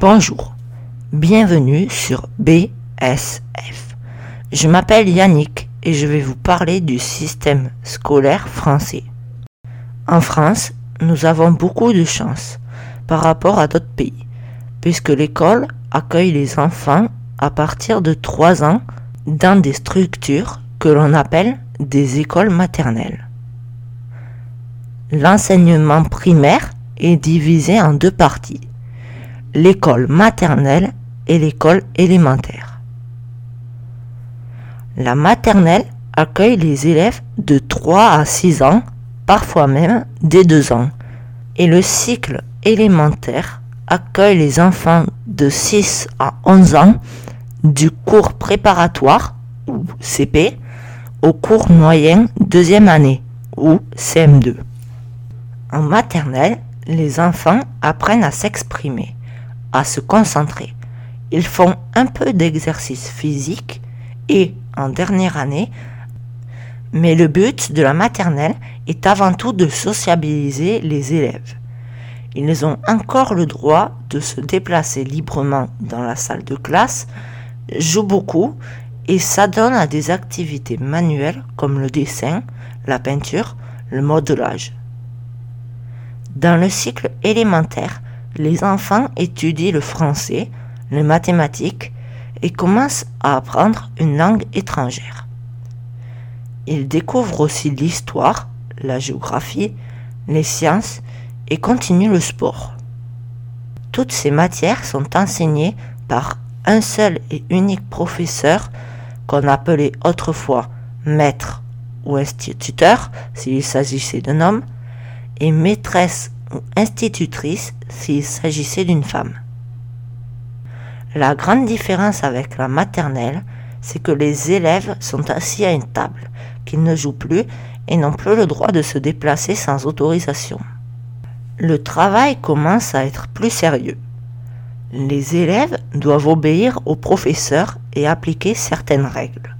Bonjour, bienvenue sur BSF. Je m'appelle Yannick et je vais vous parler du système scolaire français. En France, nous avons beaucoup de chance par rapport à d'autres pays, puisque l'école accueille les enfants à partir de 3 ans dans des structures que l'on appelle des écoles maternelles. L'enseignement primaire est divisé en deux parties, l'école maternelle et l'école élémentaire. La maternelle accueille les élèves de 3 à 6 ans, parfois même dès 2 ans, et le cycle élémentaire accueille les enfants de 6 à 11 ans du cours préparatoire ou CP au cours moyen deuxième année ou CM2. En maternelle, les enfants apprennent à s'exprimer, à se concentrer. Ils font un peu d'exercice physique et, en dernière année, mais le but de la maternelle est avant tout de sociabiliser les élèves. Ils ont encore le droit de se déplacer librement dans la salle de classe, jouent beaucoup et s'adonnent à des activités manuelles comme le dessin, la peinture, le modelage. Dans le cycle élémentaire, les enfants étudient le français, les mathématiques et commencent à apprendre une langue étrangère. Ils découvrent aussi l'histoire, la géographie, les sciences et continuent le sport. Toutes ces matières sont enseignées par un seul et unique professeur qu'on appelait autrefois maître ou instituteur s'il s'agissait d'un homme, et maîtresse institutrice s'il s'agissait d'une femme. La grande différence avec la maternelle, c'est que les élèves sont assis à une table, qu'ils ne jouent plus et n'ont plus le droit de se déplacer sans autorisation. Le travail commence à être plus sérieux. Les élèves doivent obéir au professeur et appliquer certaines règles.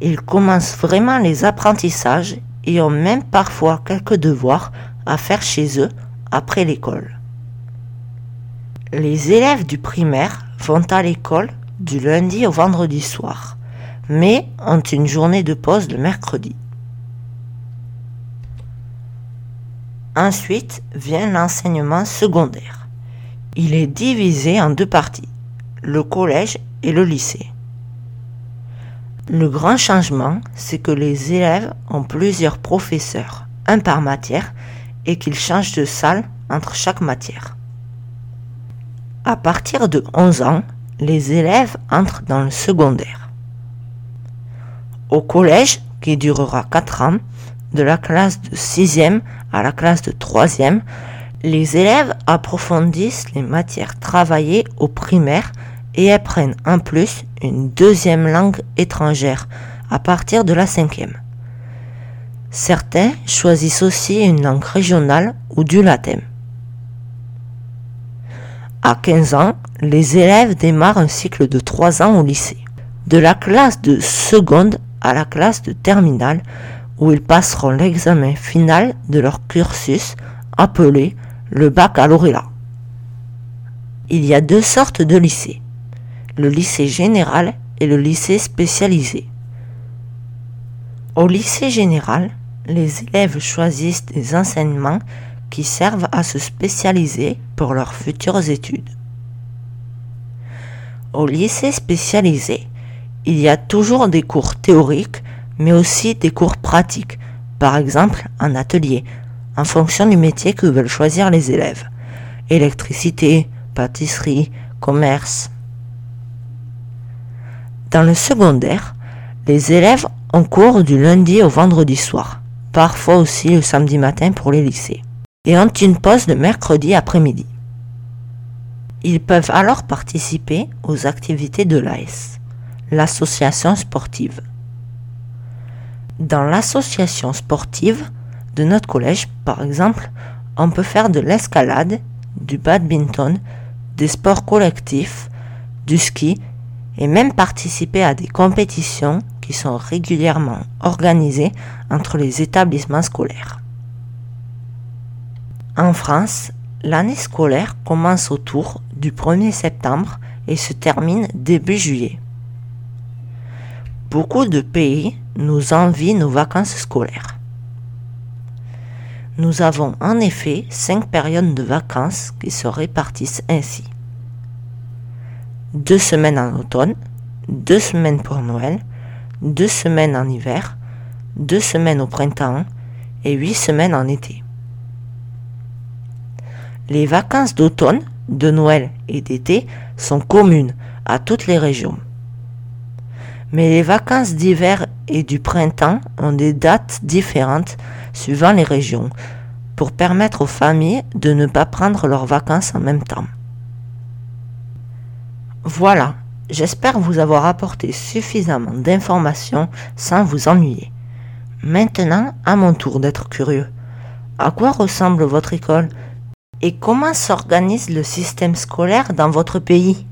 Ils commencent vraiment les apprentissages et ont même parfois quelques devoirs à faire chez eux après l'école. Les élèves du primaire vont à l'école du lundi au vendredi soir, mais ont une journée de pause le mercredi. Ensuite vient l'enseignement secondaire. Il est divisé en deux parties, le collège et le lycée. Le grand changement, c'est que les élèves ont plusieurs professeurs, un par matière, et qu'ils changent de salle entre chaque matière. À partir de 11 ans, les élèves entrent dans le secondaire. Au collège, qui durera 4 ans, de la classe de 6e à la classe de 3e, les élèves approfondissent les matières travaillées au primaire et apprennent en plus une deuxième langue étrangère à partir de la cinquième. Certains choisissent aussi une langue régionale ou du latin. À 15 ans, les élèves démarrent un cycle de 3 ans au lycée, de la classe de seconde à la classe de terminale, où ils passeront l'examen final de leur cursus appelé le baccalauréat. Il y a deux sortes de lycées le lycée général et le lycée spécialisé. Au lycée général, les élèves choisissent des enseignements qui servent à se spécialiser pour leurs futures études. Au lycée spécialisé, il y a toujours des cours théoriques, mais aussi des cours pratiques, par exemple en atelier, en fonction du métier que veulent choisir les élèves. Électricité, pâtisserie, commerce, dans le secondaire, les élèves ont cours du lundi au vendredi soir, parfois aussi le samedi matin pour les lycées, et ont une pause de mercredi après-midi. Ils peuvent alors participer aux activités de l'AS, l'association sportive. Dans l'association sportive de notre collège, par exemple, on peut faire de l'escalade, du badminton, des sports collectifs, du ski et même participer à des compétitions qui sont régulièrement organisées entre les établissements scolaires. En France, L'année scolaire commence autour du 1er septembre et se termine début juillet. Beaucoup de pays nous envient nos vacances scolaires. Nous avons en effet cinq périodes de vacances qui se répartissent ainsi. Deux semaines en automne, deux semaines pour Noël, deux semaines en hiver, deux semaines au printemps et huit semaines en été. Les vacances d'automne, de Noël et d'été sont communes à toutes les régions. Mais les vacances d'hiver et du printemps ont des dates différentes suivant les régions pour permettre aux familles de ne pas prendre leurs vacances en même temps. Voilà, j'espère vous avoir apporté suffisamment d'informations sans vous ennuyer. Maintenant, à mon tour d'être curieux. À quoi ressemble votre école Et comment s'organise le système scolaire dans votre pays?